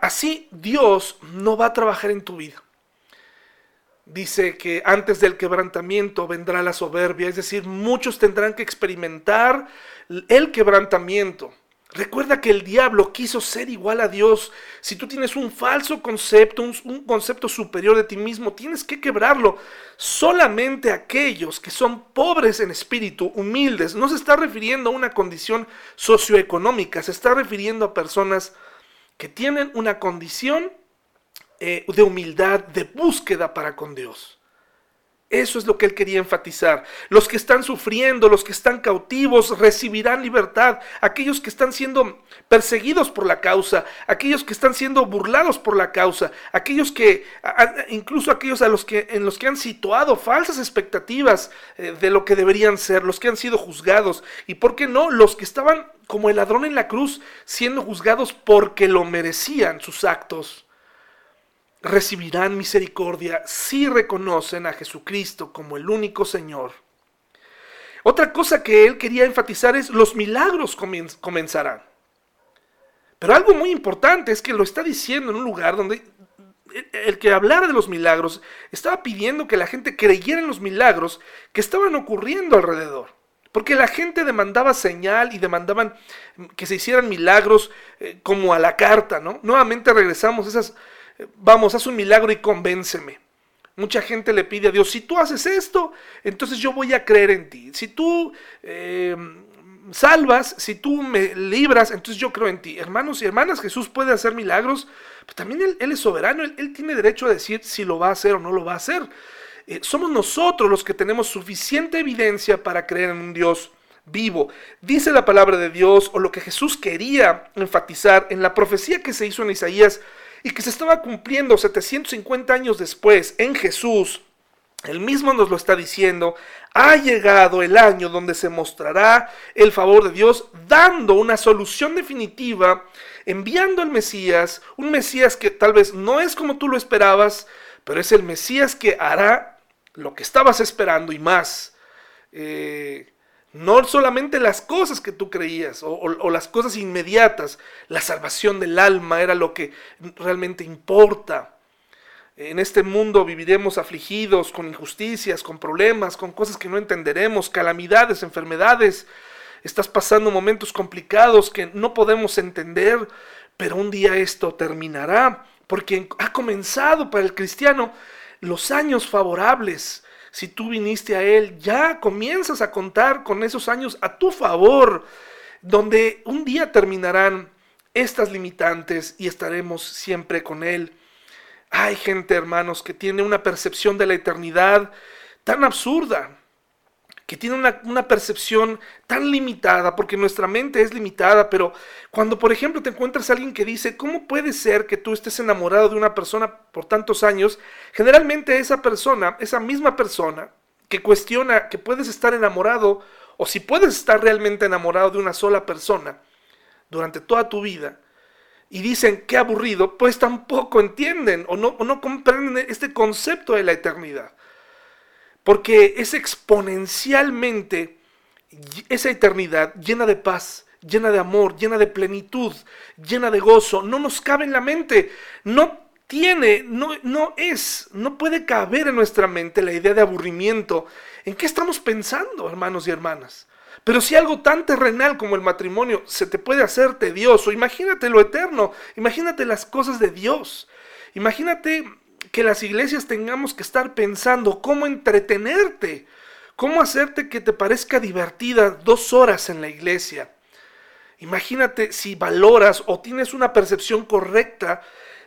así Dios no va a trabajar en tu vida. Dice que antes del quebrantamiento vendrá la soberbia, es decir, muchos tendrán que experimentar el quebrantamiento. Recuerda que el diablo quiso ser igual a Dios. Si tú tienes un falso concepto, un, concepto superior de ti mismo, tienes que quebrarlo. Solamente aquellos que son pobres en espíritu, humildes, no se está refiriendo a una condición socioeconómica, se está refiriendo a personas que tienen una condición eh, de humildad, de búsqueda para con Dios. Eso es lo que él quería enfatizar. Los que están sufriendo, los que están cautivos, recibirán libertad. Aquellos que están siendo perseguidos por la causa, aquellos que están siendo burlados por la causa, aquellos que, incluso aquellos a los que, en los que han situado falsas expectativas eh, de lo que deberían ser, los que han sido juzgados. Y por qué no, los que estaban como el ladrón en la cruz, siendo juzgados porque lo merecían sus actos recibirán misericordia si reconocen a Jesucristo como el único Señor. Otra cosa que él quería enfatizar es los milagros comenzarán. Pero algo muy importante es que lo está diciendo en un lugar donde el que hablara de los milagros estaba pidiendo que la gente creyera en los milagros que estaban ocurriendo alrededor. Porque la gente demandaba señal y demandaban que se hicieran milagros eh, como a la carta, ¿no? Nuevamente regresamos a esas vamos, haz un milagro y convénceme. Mucha gente le pide a Dios, si tú haces esto, entonces yo voy a creer en ti. Si tú eh, salvas, si tú me libras, entonces yo creo en ti. Hermanos y hermanas, Jesús puede hacer milagros, pero también Él, es soberano, él, tiene derecho a decir si lo va a hacer o no lo va a hacer. Eh, somos nosotros los que tenemos suficiente evidencia para creer en un Dios vivo. Dice la palabra de Dios o lo que Jesús quería enfatizar en la profecía que se hizo en Isaías y que se estaba cumpliendo 750 años después en Jesús, él mismo nos lo está diciendo, ha llegado el año donde se mostrará el favor de Dios dando una solución definitiva, enviando al Mesías, un Mesías que tal vez no es como tú lo esperabas, pero es el Mesías que hará lo que estabas esperando y más. Eh, no solamente las cosas que tú creías o, las cosas inmediatas, la salvación del alma era lo que realmente importa. En este mundo viviremos afligidos con injusticias, con problemas, con cosas que no entenderemos, calamidades, enfermedades. Estás pasando momentos complicados que no podemos entender, pero un día esto terminará, porque ha comenzado para el cristiano los años favorables. Si tú viniste a Él, ya comienzas a contar con esos años a tu favor, donde un día terminarán estas limitantes y estaremos siempre con Él. Hay gente, hermanos, que tiene una percepción de la eternidad tan absurda, que tiene una, percepción tan limitada, porque nuestra mente es limitada, pero cuando, por ejemplo, te encuentras a alguien que dice, ¿cómo puede ser que tú estés enamorado de una persona por tantos años? Generalmente esa persona, esa misma persona, que cuestiona que puedes estar enamorado, o si puedes estar realmente enamorado de una sola persona durante toda tu vida, y dicen, qué aburrido, pues tampoco entienden o no, o no comprenden este concepto de la eternidad porque es exponencialmente esa eternidad llena de paz, llena de amor, llena de plenitud, llena de gozo. No nos cabe en la mente, no tiene, no, no es, no puede caber en nuestra mente la idea de aburrimiento. ¿En qué estamos pensando, hermanos y hermanas? Pero si algo tan terrenal como el matrimonio se te puede hacer tedioso, imagínate lo eterno, imagínate las cosas de Dios, imagínate que las iglesias tengamos que estar pensando cómo entretenerte, cómo hacerte que te parezca divertida dos horas en la iglesia. Imagínate si valoras o tienes una percepción correcta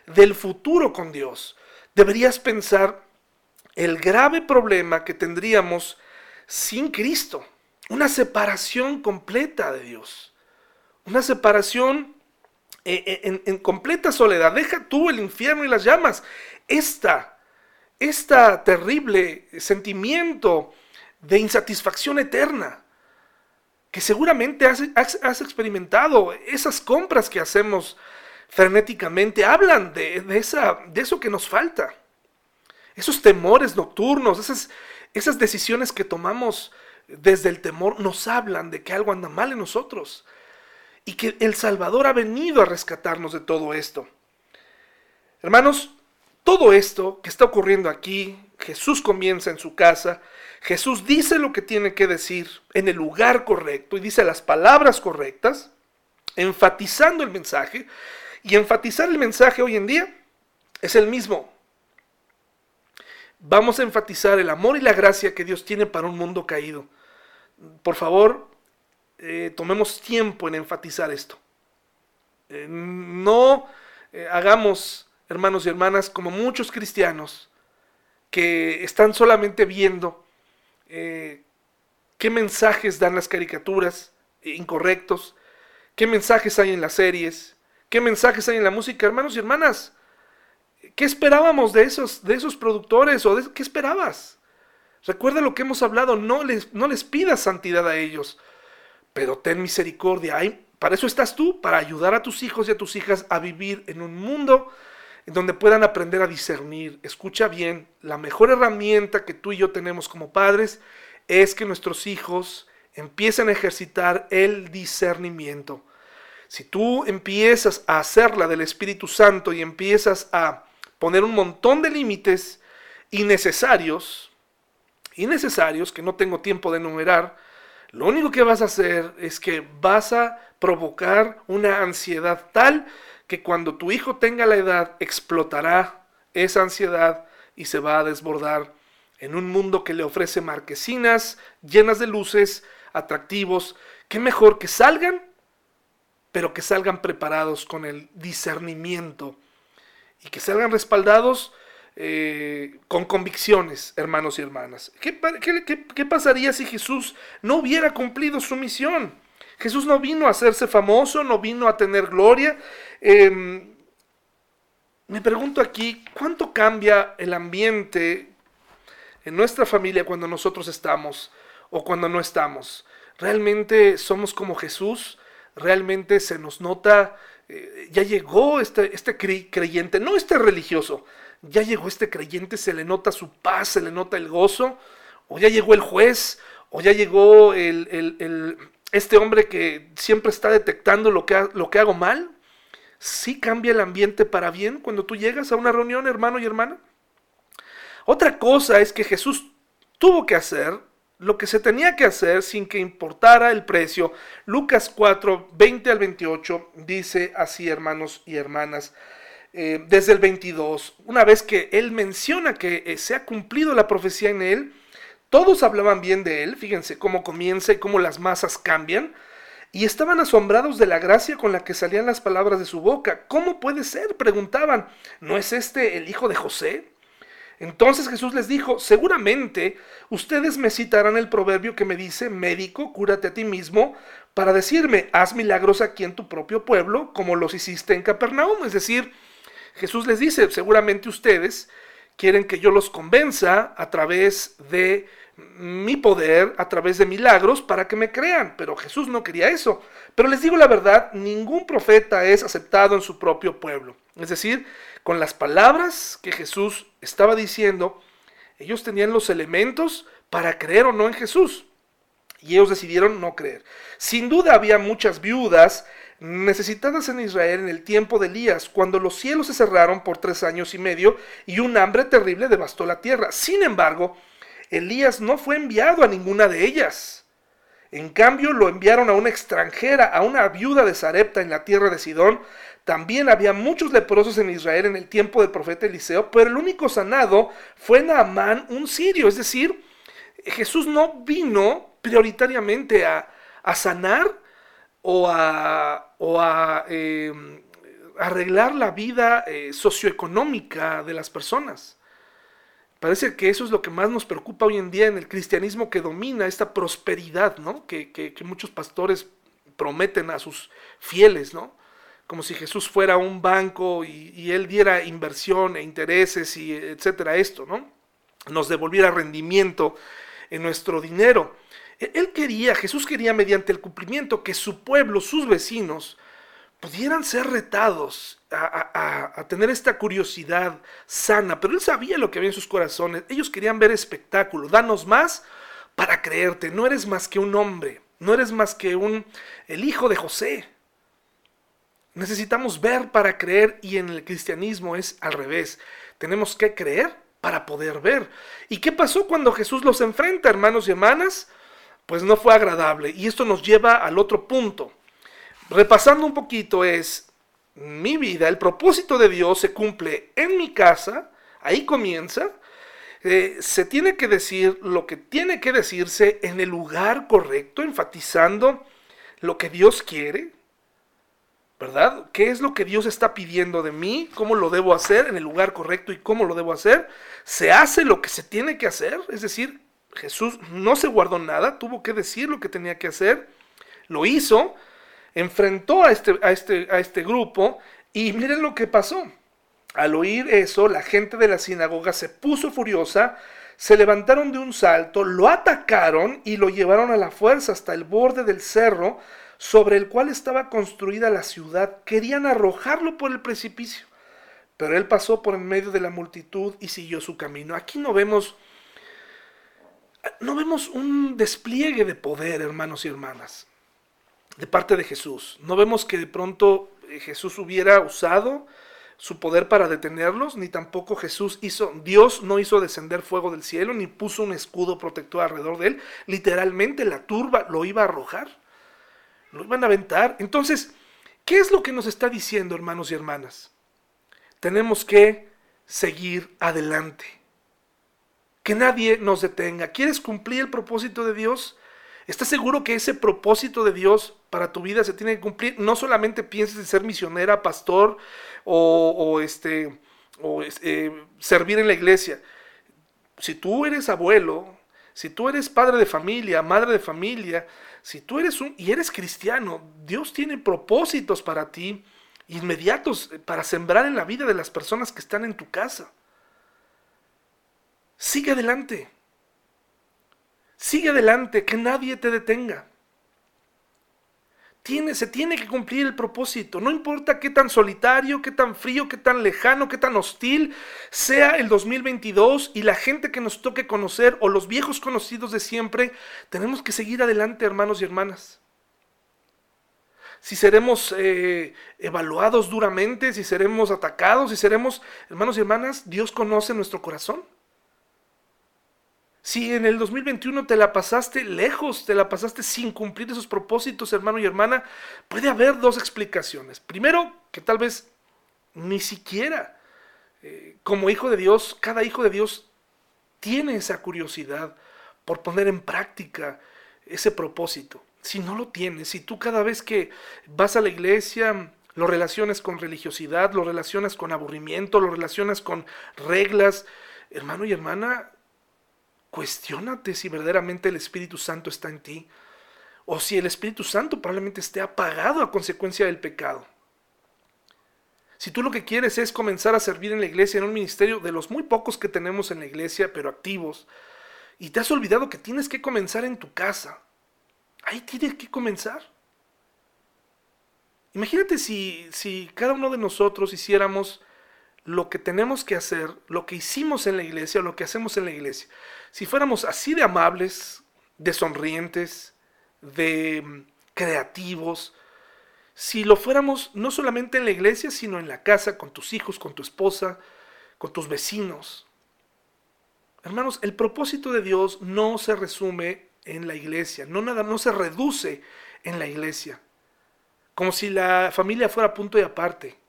del futuro con Dios. Deberías pensar el grave problema que tendríamos sin Cristo. Una separación completa de Dios. Una separación eh, eh, en, completa soledad. Deja tú el infierno y las llamas esta, esta terrible sentimiento de insatisfacción eterna que seguramente has, has, experimentado, esas compras que hacemos frenéticamente, hablan de, esa, de eso que nos falta. Esos temores nocturnos, esas, esas decisiones que tomamos desde el temor, nos hablan de que algo anda mal en nosotros y que el Salvador ha venido a rescatarnos de todo esto. Hermanos, todo esto que está ocurriendo aquí, Jesús comienza en su casa, Jesús dice lo que tiene que decir en el lugar correcto y dice las palabras correctas, enfatizando el mensaje. Y enfatizar el mensaje hoy en día es el mismo. Vamos a enfatizar el amor y la gracia que Dios tiene para un mundo caído. Por favor, eh, tomemos tiempo en enfatizar esto. Eh, no eh, hagamos hermanos y hermanas, como muchos cristianos que están solamente viendo qué mensajes dan las caricaturas incorrectos, qué mensajes hay en las series, qué mensajes hay en la música, hermanos y hermanas. ¿Qué esperábamos de esos, de esos productores o de, qué esperabas? Recuerda lo que hemos hablado, no les, no les pidas santidad a ellos, pero ten misericordia. para eso estás tú, para ayudar a tus hijos y a tus hijas a vivir en un mundo en donde puedan aprender a discernir. Escucha bien, la mejor herramienta que tú y yo tenemos como padres es que nuestros hijos empiecen a ejercitar el discernimiento. Si tú empiezas a hacerla del Espíritu Santo y empiezas a poner un montón de límites innecesarios, innecesarios que no tengo tiempo de enumerar, lo único que vas a hacer es que vas a provocar una ansiedad tal que cuando tu hijo tenga la edad explotará esa ansiedad y se va a desbordar en un mundo que le ofrece marquesinas llenas de luces, atractivos. Qué mejor que salgan, pero que salgan preparados con el discernimiento y que salgan respaldados eh, con convicciones, hermanos y hermanas. ¿Qué, pasaría si Jesús no hubiera cumplido su misión? Jesús no vino a hacerse famoso, no vino a tener gloria. Em, me pregunto aquí, ¿cuánto cambia el ambiente en nuestra familia cuando nosotros estamos o cuando no estamos? ¿Realmente somos como Jesús? ¿Realmente se nos nota, eh, ya llegó este, este creyente, no este religioso, ya llegó este creyente, se le nota su paz, se le nota el gozo? ¿O ya llegó el juez? ¿O ya llegó el, el este hombre que siempre está detectando lo que, lo que hago mal, sí cambia el ambiente para bien cuando tú llegas a una reunión, hermano y hermana. Otra cosa es que Jesús tuvo que hacer lo que se tenía que hacer sin que importara el precio. Lucas 4, 20 al 28 dice así, hermanos y hermanas, eh, desde el 22, una vez que él menciona que eh, se ha cumplido la profecía en él, todos hablaban bien de él, fíjense cómo comienza y cómo las masas cambian, y estaban asombrados de la gracia con la que salían las palabras de su boca. ¿Cómo puede ser? preguntaban. ¿No es este el hijo de José? Entonces Jesús les dijo, seguramente ustedes me citarán el proverbio que me dice, médico, cúrate a ti mismo, para decirme, haz milagros aquí en tu propio pueblo, como los hiciste en Capernaum. Es decir, Jesús les dice, seguramente ustedes quieren que yo los convenza a través de mi poder, a través de milagros, para que me crean. Pero Jesús no quería eso. Pero les digo la verdad, ningún profeta es aceptado en su propio pueblo. Es decir, con las palabras que Jesús estaba diciendo, ellos tenían los elementos para creer o no en Jesús. Y ellos decidieron no creer. Sin duda había muchas viudas necesitadas en Israel en el tiempo de Elías, cuando los cielos se cerraron por tres años y medio y un hambre terrible devastó la tierra. Sin embargo, Elías no fue enviado a ninguna de ellas. En cambio, lo enviaron a una extranjera, a una viuda de Sarepta en la tierra de Sidón, también había muchos leprosos en Israel en el tiempo del profeta Eliseo, pero el único sanado fue Naamán, un sirio. Es decir, Jesús no vino prioritariamente a, sanar o a, em, arreglar la vida eh, socioeconómica de las personas. Parece que eso es lo que más nos preocupa hoy en día en el cristianismo que domina esta prosperidad, ¿no? Que, que muchos pastores prometen a sus fieles, ¿no? como si Jesús fuera un banco y, él diera inversión e intereses y etcétera esto, ¿no? Nos devolviera rendimiento en nuestro dinero. Él quería, Jesús quería mediante el cumplimiento que su pueblo, sus vecinos, pudieran ser retados a, a, tener esta curiosidad sana, pero él sabía lo que había en sus corazones. Ellos querían ver espectáculo. Danos más para creerte. No eres más que un hombre. No eres más que un el hijo de José. Necesitamos ver para creer y en el cristianismo es al revés. Tenemos que creer para poder ver. ¿Y qué pasó cuando Jesús los enfrenta, hermanos y hermanas? Pues no fue agradable. Y esto nos lleva al otro punto. Repasando un poquito es, mi vida, el propósito de Dios se cumple en mi casa, ahí comienza. Eh, se tiene que decir lo que tiene que decirse en el lugar correcto, enfatizando lo que Dios quiere, ¿verdad? ¿Qué es lo que Dios está pidiendo de mí? ¿Cómo lo debo hacer en el lugar correcto y cómo lo debo hacer? ¿Se hace lo que se tiene que hacer? Es decir, Jesús no se guardó nada, tuvo que decir lo que tenía que hacer, lo hizo, enfrentó a este, a este, a este grupo y miren lo que pasó. Al oír eso, la gente de la sinagoga se puso furiosa, se levantaron de un salto, lo atacaron y lo llevaron a la fuerza hasta el borde del cerro sobre el cual estaba construida la ciudad, querían arrojarlo por el precipicio. Pero él pasó por en medio de la multitud y siguió su camino. Aquí no vemos no vemos un despliegue de poder, hermanos y hermanas, de parte de Jesús. No vemos que de pronto eh, Jesús hubiera usado su poder para detenerlos, ni tampoco Jesús hizo, Dios no hizo descender fuego del cielo, ni puso un escudo protector alrededor de él. Literalmente la turba lo iba a arrojar. Nos van a aventar. Entonces, ¿qué es lo que nos está diciendo, hermanos y hermanas? Tenemos que seguir adelante. Que nadie nos detenga. ¿Quieres cumplir el propósito de Dios? ¿Estás seguro que ese propósito de Dios para tu vida se tiene que cumplir? No solamente pienses en ser misionera, pastor o, este, o eh, servir en la iglesia. Si tú eres abuelo, si tú eres padre de familia, madre de familia, si tú eres un y eres cristiano, Dios tiene propósitos para ti inmediatos eh, para sembrar en la vida de las personas que están en tu casa. Sigue adelante. Sigue adelante, que nadie te detenga se tiene que cumplir el propósito. No importa qué tan solitario, qué tan frío, qué tan lejano, qué tan hostil sea el 2022 y la gente que nos toque conocer o los viejos conocidos de siempre, tenemos que seguir adelante, hermanos y hermanas. Si seremos eh, evaluados duramente, si seremos atacados, si seremos, hermanos y hermanas, Dios conoce nuestro corazón. Si en el 2021 te la pasaste lejos, te la pasaste sin cumplir esos propósitos, hermano y hermana, puede haber dos explicaciones. Primero, que tal vez ni siquiera eh, como hijo de Dios, cada hijo de Dios tiene esa curiosidad por poner en práctica ese propósito. Si no lo tienes, si tú cada vez que vas a la iglesia lo relacionas con religiosidad, lo relacionas con aburrimiento, lo relacionas con reglas, hermano y hermana, cuestiónate si verdaderamente el Espíritu Santo está en ti o si el Espíritu Santo probablemente esté apagado a consecuencia del pecado. Si tú lo que quieres es comenzar a servir en la iglesia, en un ministerio de los muy pocos que tenemos en la iglesia, pero activos, y te has olvidado que tienes que comenzar en tu casa, ahí tienes que comenzar. Imagínate si, si cada uno de nosotros hiciéramos lo que tenemos que hacer, lo que hicimos en la iglesia, lo que hacemos en la iglesia. Si fuéramos así de amables, de sonrientes, de mm, creativos, si lo fuéramos no solamente en la iglesia, sino en la casa, con tus hijos, con tu esposa, con tus vecinos. Hermanos, el propósito de Dios no se resume en la iglesia, no nada, no se reduce en la iglesia. Como si la familia fuera punto y aparte.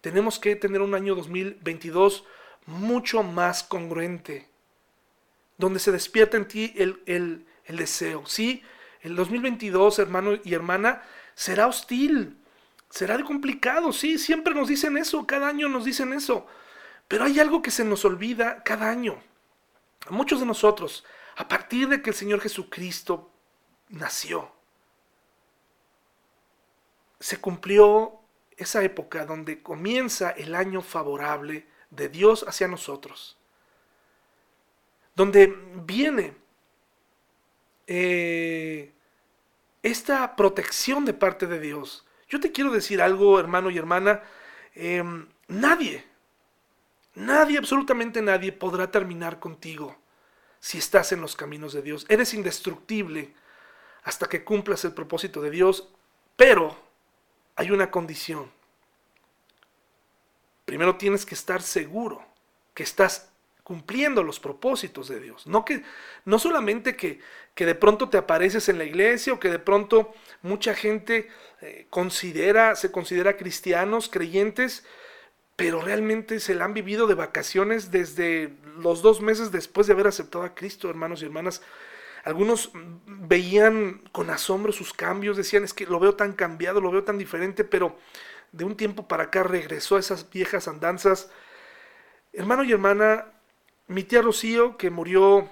Tenemos que tener un año 2022 mucho más congruente, donde se despierta en ti el, el, el deseo. Sí, el 2022, hermano y hermana, será hostil, será complicado, sí, siempre nos dicen eso, cada año nos dicen eso, pero hay algo que se nos olvida cada año. A muchos de nosotros, a partir de que el Señor Jesucristo nació, se cumplió esa época donde comienza el año favorable de Dios hacia nosotros, donde viene eh, esta protección de parte de Dios. Yo te quiero decir algo, hermano y hermana, em, nadie, nadie, absolutamente nadie podrá terminar contigo si estás en los caminos de Dios. Eres indestructible hasta que cumplas el propósito de Dios, pero hay una condición. Primero tienes que estar seguro que estás cumpliendo los propósitos de Dios. No, que, no solamente que, que de pronto te apareces en la iglesia o que de pronto mucha gente eh, considera, se considera cristianos, creyentes, pero realmente se la han vivido de vacaciones desde los dos meses después de haber aceptado a Cristo, hermanos y hermanas. Algunos veían con asombro sus cambios, decían, es que lo veo tan cambiado, lo veo tan diferente, pero de un tiempo para acá regresó a esas viejas andanzas. Hermano y hermana, mi tía Rocío, que murió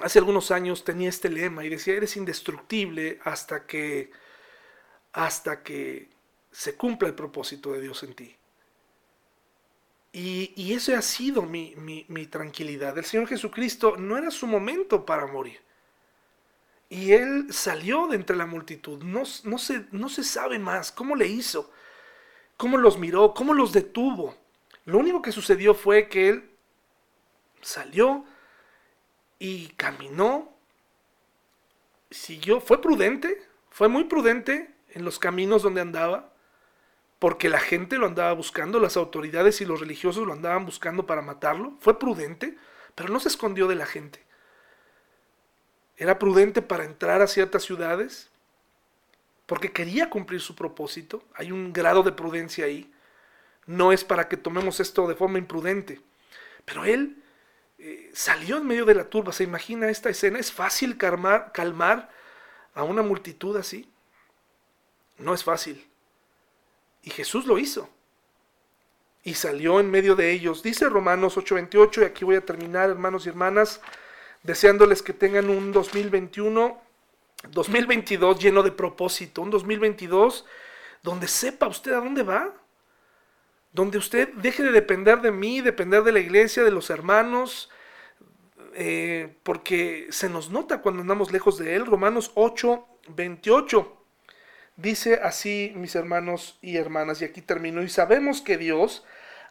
hace algunos años, tenía este lema y decía, eres indestructible hasta que, hasta que se cumpla el propósito de Dios en ti. Y, y ese ha sido mi, mi tranquilidad. El Señor Jesucristo no era su momento para morir. Y él salió de entre la multitud. No, se, no se sabe más cómo le hizo, cómo los miró, cómo los detuvo. Lo único que sucedió fue que él salió y caminó, siguió, fue prudente, fue muy prudente en los caminos donde andaba, porque la gente lo andaba buscando, las autoridades y los religiosos lo andaban buscando para matarlo. Fue prudente, pero no se escondió de la gente. Era prudente para entrar a ciertas ciudades porque quería cumplir su propósito. Hay un grado de prudencia ahí. No es para que tomemos esto de forma imprudente. Pero él eh, salió en medio de la turba. ¿Se imagina esta escena? ¿Es fácil calmar, calmar a una multitud así? No es fácil. Y Jesús lo hizo. Y salió en medio de ellos. Dice Romanos 8:28, y aquí voy a terminar, hermanos y hermanas deseándoles que tengan un 2021, 2022 lleno de propósito, un 2022 donde sepa usted a dónde va, donde usted deje de depender de mí, depender de la iglesia, de los hermanos, eh, porque se nos nota cuando andamos lejos de Él. Romanos 8, 28 dice así, mis hermanos y hermanas, y aquí termino, y sabemos que Dios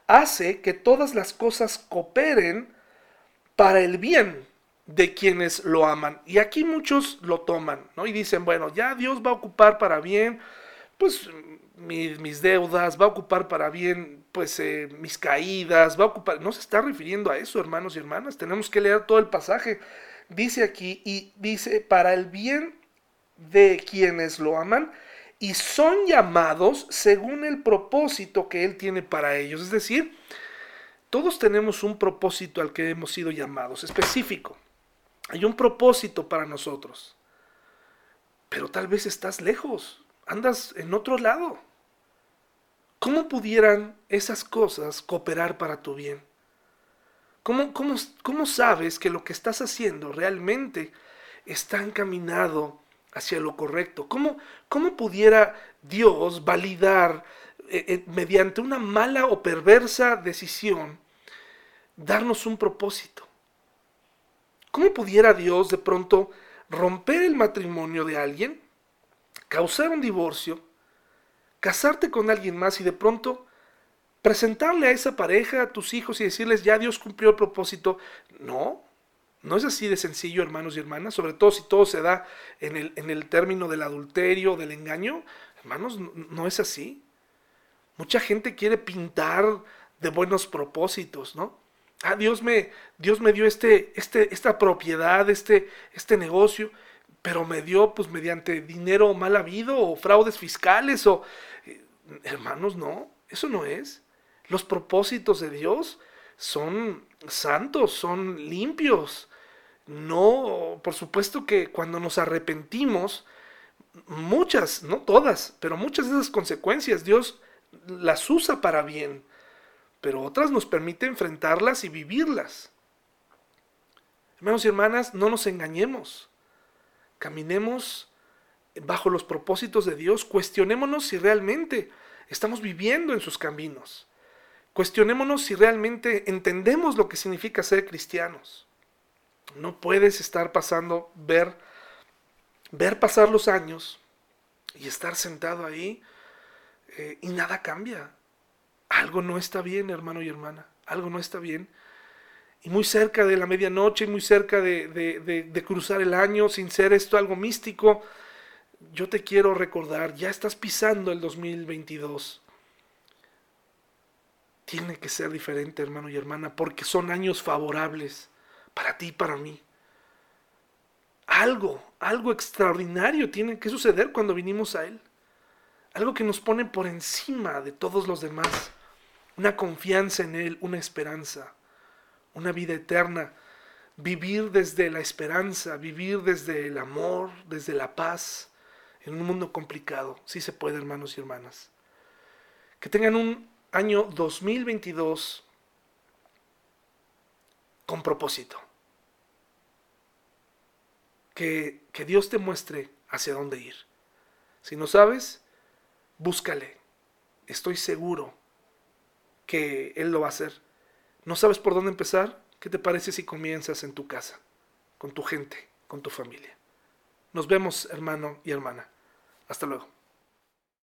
hace que todas las cosas cooperen para el bien de quienes lo aman. Y aquí muchos lo toman, ¿no? Y dicen, bueno, ya Dios va a ocupar para bien, pues mis, deudas, va a ocupar para bien pues eh, mis caídas, va a ocupar, no se está refiriendo a eso, hermanos y hermanas, tenemos que leer todo el pasaje. Dice aquí y dice para el bien de quienes lo aman y son llamados según el propósito que él tiene para ellos, es decir, todos tenemos un propósito al que hemos sido llamados, específico. Hay un propósito para nosotros. Pero tal vez estás lejos, andas en otro lado. ¿Cómo pudieran esas cosas cooperar para tu bien? ¿Cómo, cómo, sabes que lo que estás haciendo realmente está encaminado hacia lo correcto? ¿Cómo, cómo pudiera Dios validar eh, eh, mediante una mala o perversa decisión darnos un propósito? ¿Cómo pudiera Dios de pronto romper el matrimonio de alguien, causar un divorcio, casarte con alguien más y de pronto presentarle a esa pareja, a tus hijos y decirles, ya Dios cumplió el propósito? No, no es así de sencillo, hermanos y hermanas, sobre todo si todo se da en el, en el término del adulterio, del engaño. Hermanos, no es así. Mucha gente quiere pintar de buenos propósitos, ¿no? Ah, Dios me, Dios me dio este, este, esta propiedad, este, este negocio, pero me dio pues mediante dinero mal habido o fraudes fiscales o... Eh, hermanos, no, eso no es. Los propósitos de Dios son santos, son limpios. No, por supuesto que cuando nos arrepentimos, muchas, no todas, pero muchas de esas consecuencias Dios las usa para bien pero otras nos permite enfrentarlas y vivirlas. Hermanos y hermanas, no nos engañemos. Caminemos bajo los propósitos de Dios. Cuestionémonos si realmente estamos viviendo en sus caminos. Cuestionémonos si realmente entendemos lo que significa ser cristianos. No puedes estar pasando, ver, ver pasar los años y estar sentado ahí eh, y nada cambia algo no está bien, hermano y hermana, algo no está bien. Y muy cerca de la medianoche, muy cerca de, cruzar el año, sin ser esto algo místico, yo te quiero recordar, ya estás pisando el 2022. Tiene que ser diferente, hermano y hermana, porque son años favorables para ti y para mí. Algo, algo extraordinario tiene que suceder cuando vinimos a Él. Algo que nos pone por encima de todos los demás una confianza en Él, una esperanza, una vida eterna. Vivir desde la esperanza, vivir desde el amor, desde la paz, en un mundo complicado. Sí se puede, hermanos y hermanas. Que tengan un año 2022 con propósito. Que, que Dios te muestre hacia dónde ir. Si no sabes, búscale. Estoy seguro que Él lo va a hacer. ¿No sabes por dónde empezar? ¿Qué te parece si comienzas en tu casa, con tu gente, con tu familia? Nos vemos, hermano y hermana. Hasta luego.